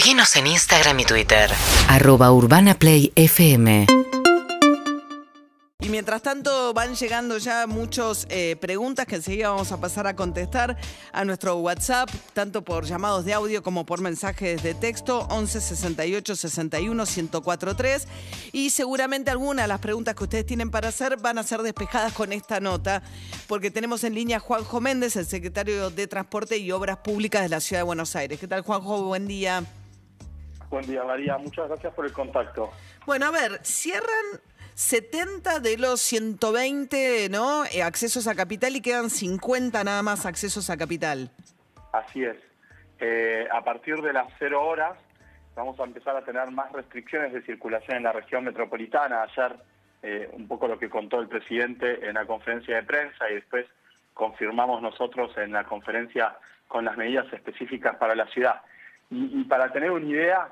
Seguinos en Instagram y Twitter. Arroba Urbana Play FM. Y mientras tanto van llegando ya muchas preguntas que enseguida vamos a pasar a contestar a nuestro WhatsApp, tanto por llamados de audio como por mensajes de texto, 11 68 61 1043. Y seguramente algunas de las preguntas que ustedes tienen para hacer van a ser despejadas con esta nota, porque tenemos en línea a Juanjo Méndez, el secretario de Transporte y Obras Públicas de la Ciudad de Buenos Aires. ¿Qué tal, Juanjo? Buen día. Buen día, María. Muchas gracias por el contacto. Bueno, a ver, cierran 70 de los 120 ¿no? Eh, accesos a capital y quedan 50 nada más accesos a capital. Así es. Eh, a partir de las 0 horas vamos a empezar a tener más restricciones de circulación en la región metropolitana. Ayer eh, un poco lo que contó el presidente en la conferencia de prensa y después confirmamos nosotros en la conferencia con las medidas específicas para la ciudad. Y, y para tener una idea,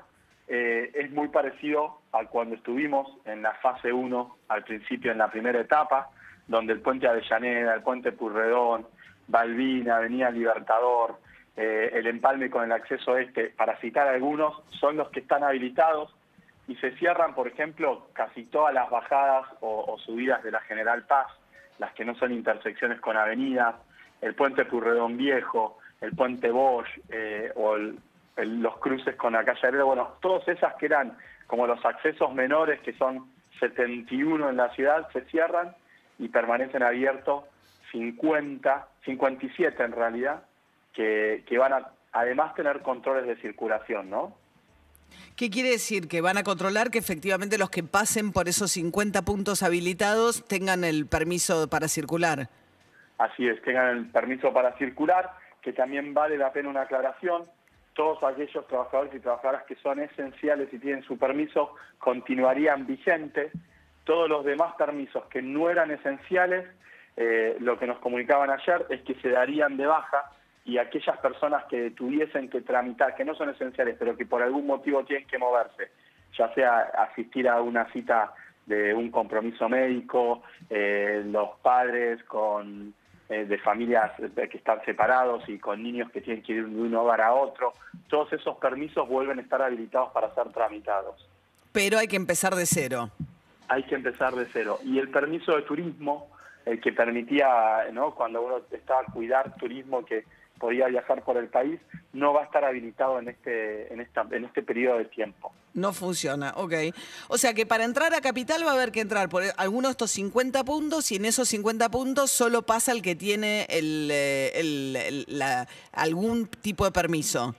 eh, es muy parecido a cuando estuvimos en la fase 1, al principio en la primera etapa, donde el puente Avellaneda, el puente Purredón, Balbina, Avenida Libertador, eh, el empalme con el acceso este, para citar algunos, son los que están habilitados y se cierran, por ejemplo, casi todas las bajadas o, subidas de la General Paz, las que no son intersecciones con avenidas, el puente Purredón Viejo, el puente Bosch eh, o el, los cruces con la calle Heredo, bueno, todas esas que eran como los accesos menores, que son 71 en la ciudad, se cierran y permanecen abiertos 50, 57 en realidad, que, que van a además tener controles de circulación, ¿no? ¿Qué quiere decir? Que van a controlar que efectivamente los que pasen por esos 50 puntos habilitados tengan el permiso para circular. Así es, tengan el permiso para circular, que también vale la pena una aclaración todos aquellos trabajadores y trabajadoras que son esenciales y tienen su permiso continuarían vigentes. Todos los demás permisos que no eran esenciales, eh, lo que nos comunicaban ayer es que se darían de baja y aquellas personas que tuviesen que tramitar, que no son esenciales, pero que por algún motivo tienen que moverse, ya sea asistir a una cita de un compromiso médico, eh, los padres con eh, de familias que están separados y con niños que tienen que ir de un hogar a otro, todos esos permisos vuelven a estar habilitados para ser tramitados. Pero hay que empezar de cero. Hay que empezar de cero. Y el permiso de turismo, el que permitía, ¿no? cuando uno estaba a cuidar turismo, que podía viajar por el país, no va a estar habilitado en este, en esta, en este periodo de tiempo. No funciona, ok. O sea que para entrar a Capital va a haber que entrar por alguno de estos 50 puntos y en esos 50 puntos solo pasa el que tiene el, eh, el, el, la, algún tipo de permiso.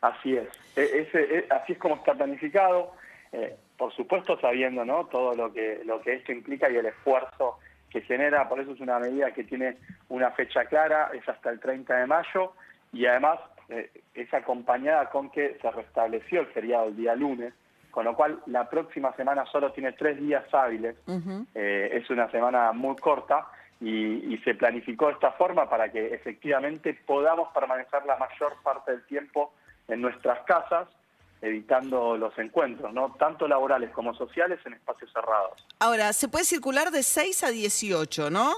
Así es. E, ese, e, así es como está planificado. Eh, por supuesto sabiendo ¿no? todo lo que, lo que esto implica y el esfuerzo que genera, por eso es una medida que tiene una fecha clara, es hasta el 30 de mayo y además eh, es acompañada con que se restableció el feriado el día lunes, con lo cual la próxima semana solo tiene tres días hábiles, uh -huh. eh, es una semana muy corta y, y, se planificó de esta forma para que efectivamente podamos permanecer la mayor parte del tiempo en nuestras casas, evitando los encuentros, ¿no? tanto laborales como sociales en espacios cerrados. Ahora, se puede circular de 6 a 18, ¿no?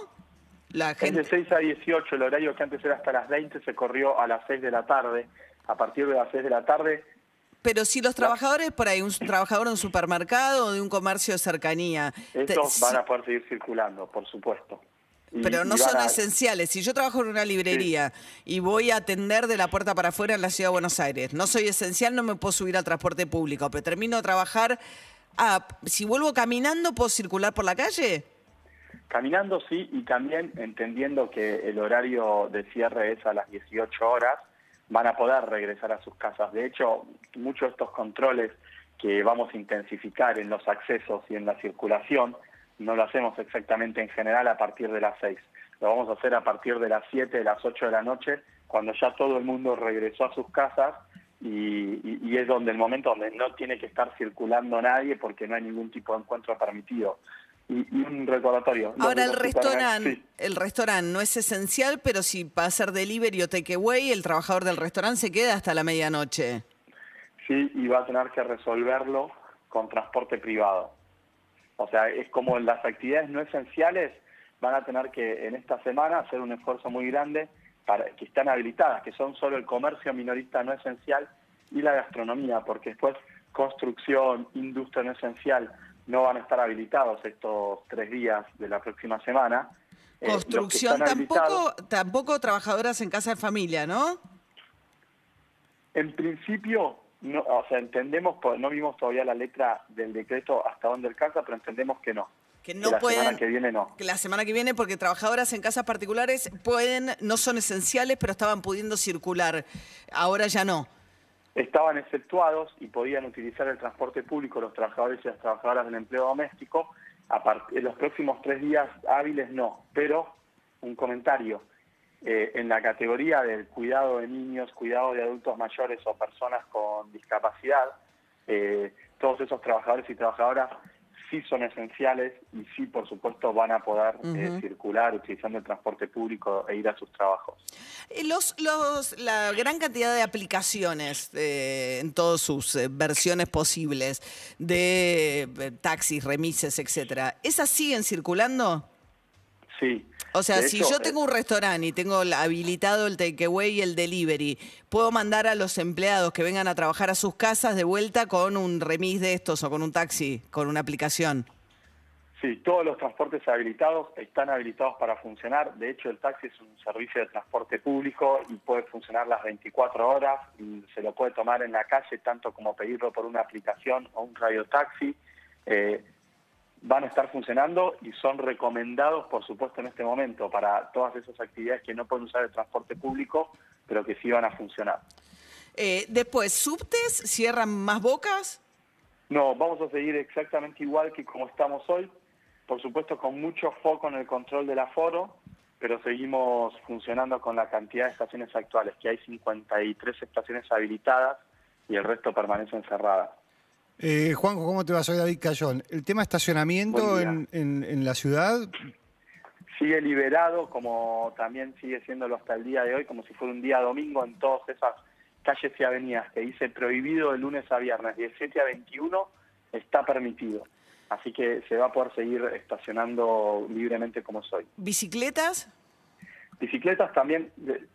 La gente... Es de 6 a 18, el horario que antes era hasta las 20 se corrió a las 6 de la tarde. A partir de las 6 de la tarde... Pero si los trabajadores, por ahí, un trabajador de un supermercado o de un comercio de cercanía... Estos te... van a poder seguir circulando, por supuesto. Y, pero no son a... esenciales. Si yo trabajo en una librería sí. y voy a atender de la puerta para afuera en la ciudad de Buenos Aires, no soy esencial, no me puedo subir al transporte público, pero termino de trabajar. Ah, si vuelvo caminando, ¿puedo circular por la calle? Caminando sí, y también entendiendo que el horario de cierre es a las 18 horas, van a poder regresar a sus casas. De hecho, muchos de estos controles que vamos a intensificar en los accesos y en la circulación, no lo hacemos exactamente en general a partir de las 6. Lo vamos a hacer a partir de las 7, de las 8 de la noche, cuando ya todo el mundo regresó a sus casas y, y, y, es donde el momento donde no tiene que estar circulando nadie porque no hay ningún tipo de encuentro permitido. Y, y un recordatorio. Ahora el restaurante, sí. el restaurante no es esencial, pero si va a ser delivery o takeaway, el trabajador del restaurante se queda hasta la medianoche. Sí, y va a tener que resolverlo con transporte privado. O sea, es como las actividades no esenciales van a tener que en esta semana hacer un esfuerzo muy grande para que están habilitadas, que son solo el comercio minorista no esencial, y la gastronomía, porque después construcción, industria no esencial no van a estar habilitados estos tres días de la próxima semana. Eh, construcción tampoco, tampoco trabajadoras en casa de familia, ¿no? En principio, no, o sea, entendemos, no vimos todavía la letra del decreto hasta dónde alcanza, pero entendemos que no. Que no la pueden. semana que viene no. Que la semana que viene, porque trabajadoras en casas particulares pueden, no son esenciales, pero estaban pudiendo circular. Ahora ya no. Estaban exceptuados y podían utilizar el transporte público los trabajadores y las trabajadoras del empleo doméstico. en los próximos tres días hábiles no, pero un comentario. Eh, en la categoría del cuidado de niños, cuidado de adultos mayores o personas con discapacidad, eh, todos esos trabajadores y trabajadoras sí son esenciales y sí, por supuesto, van a poder eh, circular utilizando el transporte público e ir a sus trabajos. Los, los, la gran cantidad de aplicaciones en todas sus versiones posibles de taxis, remises, etcétera, ¿esas siguen circulando? Sí. O sea, si yo tengo un restaurante y tengo habilitado el takeaway y el delivery, ¿puedo mandar a los empleados que vengan a trabajar a sus casas de vuelta con un remis de estos o con un taxi, con una aplicación? Sí, todos los transportes habilitados están habilitados para funcionar. De hecho, el taxi es un servicio de transporte público y puede funcionar las 24 horas. Y se lo puede tomar en la calle, tanto como pedirlo por una aplicación o un radio taxi. Eh, van a estar funcionando y son recomendados, por supuesto, en este momento para todas esas actividades que no pueden usar el transporte público, pero que sí van a funcionar. Eh, después, ¿subtes cierran más bocas? No, vamos a seguir exactamente igual que como estamos hoy, por supuesto con mucho foco en el control del aforo, pero seguimos funcionando con la cantidad de estaciones actuales, que hay 53 estaciones habilitadas y el resto permanecen cerradas. Eh, Juanjo, ¿cómo te va? Soy David Cayón. ¿El tema estacionamiento en, en, la ciudad? Sigue liberado, como también sigue siéndolo hasta el día de hoy, como si fuera un día domingo en todas esas calles y avenidas que dice prohibido de lunes a viernes, 17 a 21, está permitido. Así que se va a poder seguir estacionando libremente como soy. ¿Bicicletas? Bicicletas también,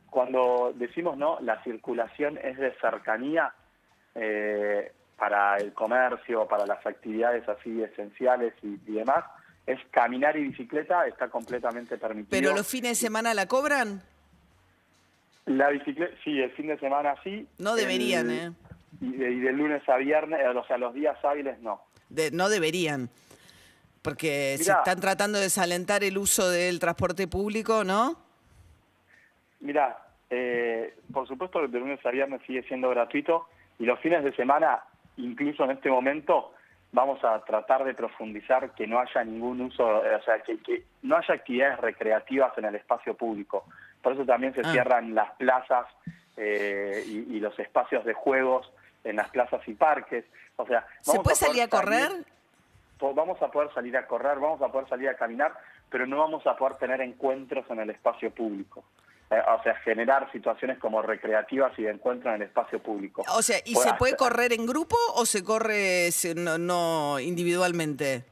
cuando decimos no, la circulación es de cercanía. Eh, para el comercio, para las actividades así esenciales y, demás, es caminar y bicicleta está completamente permitido. ¿Pero los fines de semana la cobran? La bicicleta, sí, el fin de semana sí. No deberían, ¿eh? Y de, lunes a viernes, eh, o sea, los días hábiles no. no deberían. Porque se están tratando de desalentar el uso del transporte público, ¿no? Mira, eh, por supuesto que de lunes a viernes sigue siendo gratuito y los fines de semana incluso en este momento vamos a tratar de profundizar que no haya ningún uso, o sea, que, no haya actividades recreativas en el espacio público. Por eso también se ah. cierran las plazas eh, y, los espacios de juegos en las plazas y parques. O sea, ¿se puede salir a correr? vamos a poder salir a correr, vamos a poder salir a caminar, pero no vamos a poder tener encuentros en el espacio público. Eh, o sea, generar situaciones como recreativas y de encuentro en el espacio público. O sea, ¿y se puede correr en grupo o se corre no, individualmente?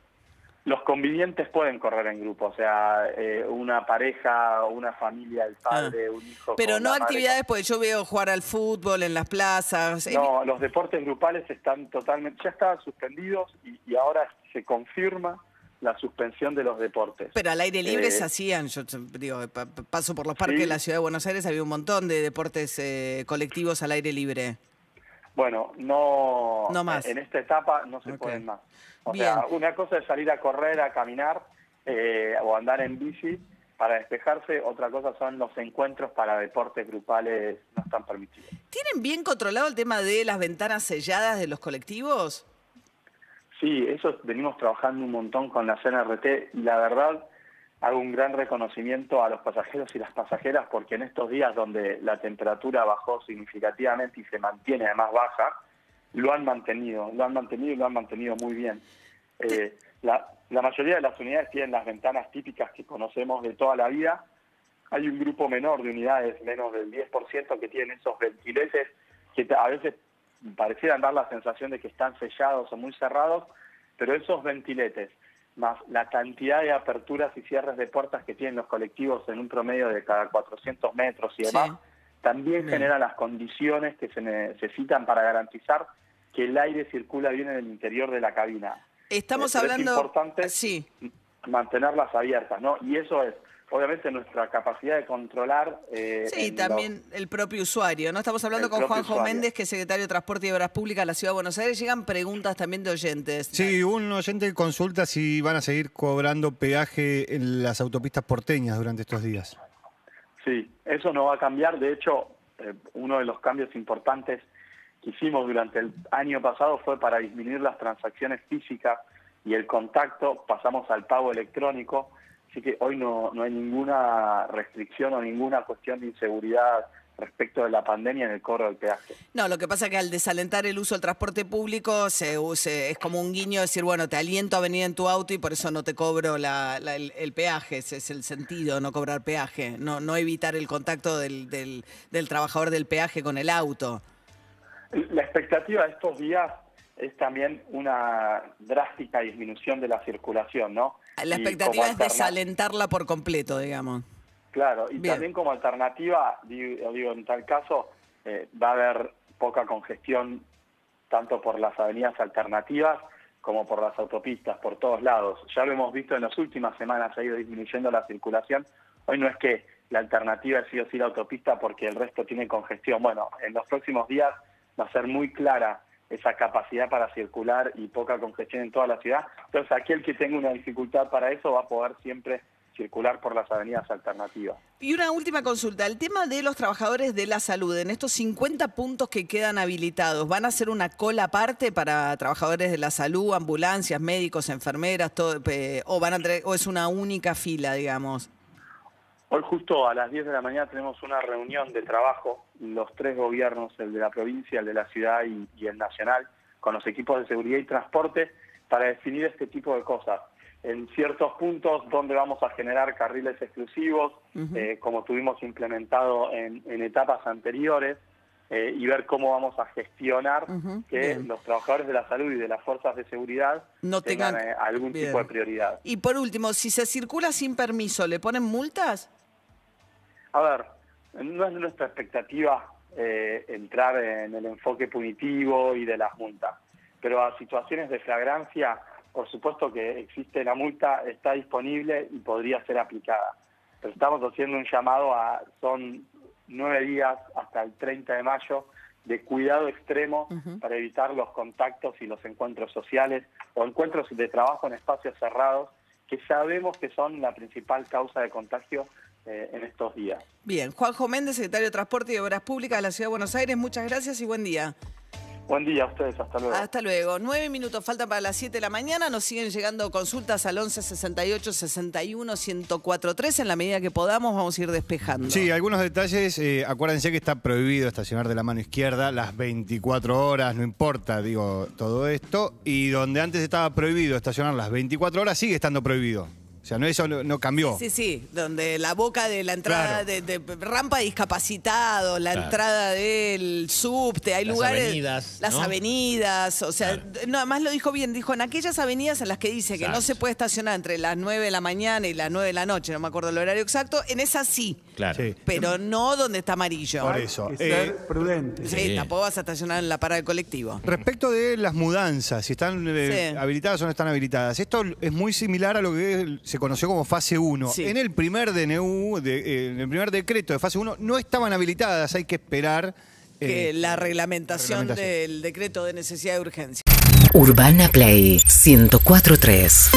Los convivientes pueden correr en grupo, o sea, eh, una pareja, una familia, el padre, ah. un hijo. Pero no actividades, pues yo veo jugar al fútbol en las plazas. No, los deportes grupales están totalmente, ya estaban suspendidos y ahora se confirma la suspensión de los deportes. Pero al aire libre eh, se hacían, yo digo, paso por los parques de la ciudad de Buenos Aires, había un montón de deportes eh, colectivos al aire libre. Bueno, no, no más. en esta etapa no se pueden más. O sea, una cosa es salir a correr, a caminar eh, o andar en bici para despejarse, otra cosa son los encuentros para deportes grupales, no están permitidos. ¿Tienen bien controlado el tema de las ventanas selladas de los colectivos? Sí, eso venimos trabajando un montón con la CNRT y la verdad hago un gran reconocimiento a los pasajeros y las pasajeras porque en estos días donde la temperatura bajó significativamente y se mantiene además baja, lo han mantenido, lo han mantenido y lo han mantenido muy bien. Eh, la, la mayoría de las unidades tienen las ventanas típicas que conocemos de toda la vida. Hay un grupo menor de unidades, menos del 10%, que tienen esos ventiletes que a veces parecieran dar la sensación de que están sellados o muy cerrados, pero esos ventiletes, más la cantidad de aperturas y cierres de puertas que tienen los colectivos en un promedio de cada 400 metros y demás, también genera las condiciones que se necesitan para garantizar que el aire circula bien en el interior de la cabina. Estamos Eh, hablando... Es importante Sí. mantenerlas abiertas, ¿no? Y eso es, obviamente, nuestra capacidad de controlar. eh, Sí, también el propio usuario, ¿no? Estamos hablando El con Juanjo usuario. Méndez, que es secretario de Transporte y Obras Públicas de la Ciudad de Buenos Aires. Llegan preguntas también de oyentes. Sí, un oyente consulta si van a seguir cobrando peaje en las autopistas porteñas durante estos días. Sí, eso no va a cambiar. De hecho, eh, uno de los cambios importantes que hicimos durante el año pasado fue para disminuir las transacciones físicas y el contacto, pasamos al pago electrónico. Así que hoy no, no hay ninguna restricción o ninguna cuestión de inseguridad respecto de la pandemia en el cobro del peaje. No, lo que pasa es que al desalentar el uso del transporte público se, use- es como un guiño decir, bueno, te aliento a venir en tu auto y por eso no te cobro la- la- el, el peaje. Ese es el sentido, no cobrar peaje. No, no evitar el contacto del, del- del trabajador del peaje con el auto. La expectativa de estos días es también una drástica disminución de la circulación, ¿no? La Y expectativa es desalentarla por completo, digamos. Claro, y Bien. también como alternativa, digo, digo, en tal caso, eh, va a haber poca congestión tanto por las avenidas alternativas como por las autopistas, por todos lados. Ya lo hemos visto en las últimas semanas, ha ido disminuyendo la circulación. Hoy no es que la alternativa es sí o sí la autopista porque el resto tiene congestión. Bueno, en los próximos días va a ser muy clara esa capacidad para circular y poca congestión en toda la ciudad. Entonces, aquel que tenga una dificultad para eso va a poder siempre circular por las avenidas alternativas. Y una última consulta, el tema de los trabajadores de la salud, en estos 50 puntos que quedan habilitados, ¿van a hacer una cola aparte para trabajadores de la salud, ambulancias, médicos, enfermeras, todo, eh, o, van a o es una única fila, digamos? Hoy justo a las 10 de la mañana tenemos una reunión de trabajo, los tres gobiernos, el de la provincia, el de la ciudad y, y el nacional, con los equipos de seguridad y transporte, para definir este tipo de cosas. En ciertos puntos donde vamos a generar carriles exclusivos, eh, como tuvimos implementado en, en etapas anteriores, eh, y ver cómo vamos a gestionar que bien. los trabajadores de la salud y de las fuerzas de seguridad No tengan tengan- eh, algún bien. tipo de prioridad. Y por último, si se circula sin permiso, ¿le ponen multas? A ver, no es nuestra expectativa eh, entrar en el enfoque punitivo y de las multas, pero a situaciones de flagrancia, por supuesto que existe la multa, está disponible y podría ser aplicada. Pero estamos haciendo un llamado a, son nueve días hasta el 30 de mayo, de cuidado extremo para evitar los contactos y los encuentros sociales o encuentros de trabajo en espacios cerrados, que sabemos que son la principal causa de contagio eh, en estos días. Bien, Juanjo Méndez, secretario de Transporte y Obras Públicas de la Ciudad de Buenos Aires, muchas gracias y buen día. Buen día a ustedes, hasta luego. Hasta luego. Nueve minutos faltan para las 7 de la mañana. Nos siguen llegando consultas al 11 68 61 1043. En la medida que podamos, vamos a ir despejando. Sí, algunos detalles. eh, acuérdense que está prohibido estacionar de la mano izquierda las 24 horas, no importa, digo, todo esto. Y donde antes estaba prohibido estacionar las 24 horas, sigue estando prohibido. O sea, no, eso no, no cambió. Sí, sí, donde la boca de la entrada Claro. de, de rampa de discapacitados, la entrada del subte, hay Las lugares. avenidas, Las ¿no? avenidas, o sea, no, además lo dijo bien, dijo en aquellas avenidas en las que dice que no se puede estacionar entre las 9 de la mañana y las 9 de la noche, no me acuerdo el horario exacto, en esas sí, Claro. Sí. pero no donde está amarillo. Por eso. que Eh, ser prudente. Sí, Sí. tampoco vas a estacionar en la parada del colectivo. Respecto de las mudanzas, si están eh, Sí. habilitadas o no están habilitadas, esto es muy similar a lo que se conoció como fase 1. Sí. En el primer DNU, de- eh, en el primer decreto de fase 1, no estaban habilitadas, hay que esperar. Que eh, la reglamentación, reglamentación. del decreto de necesidad de urgencia. Urbana Play 1043.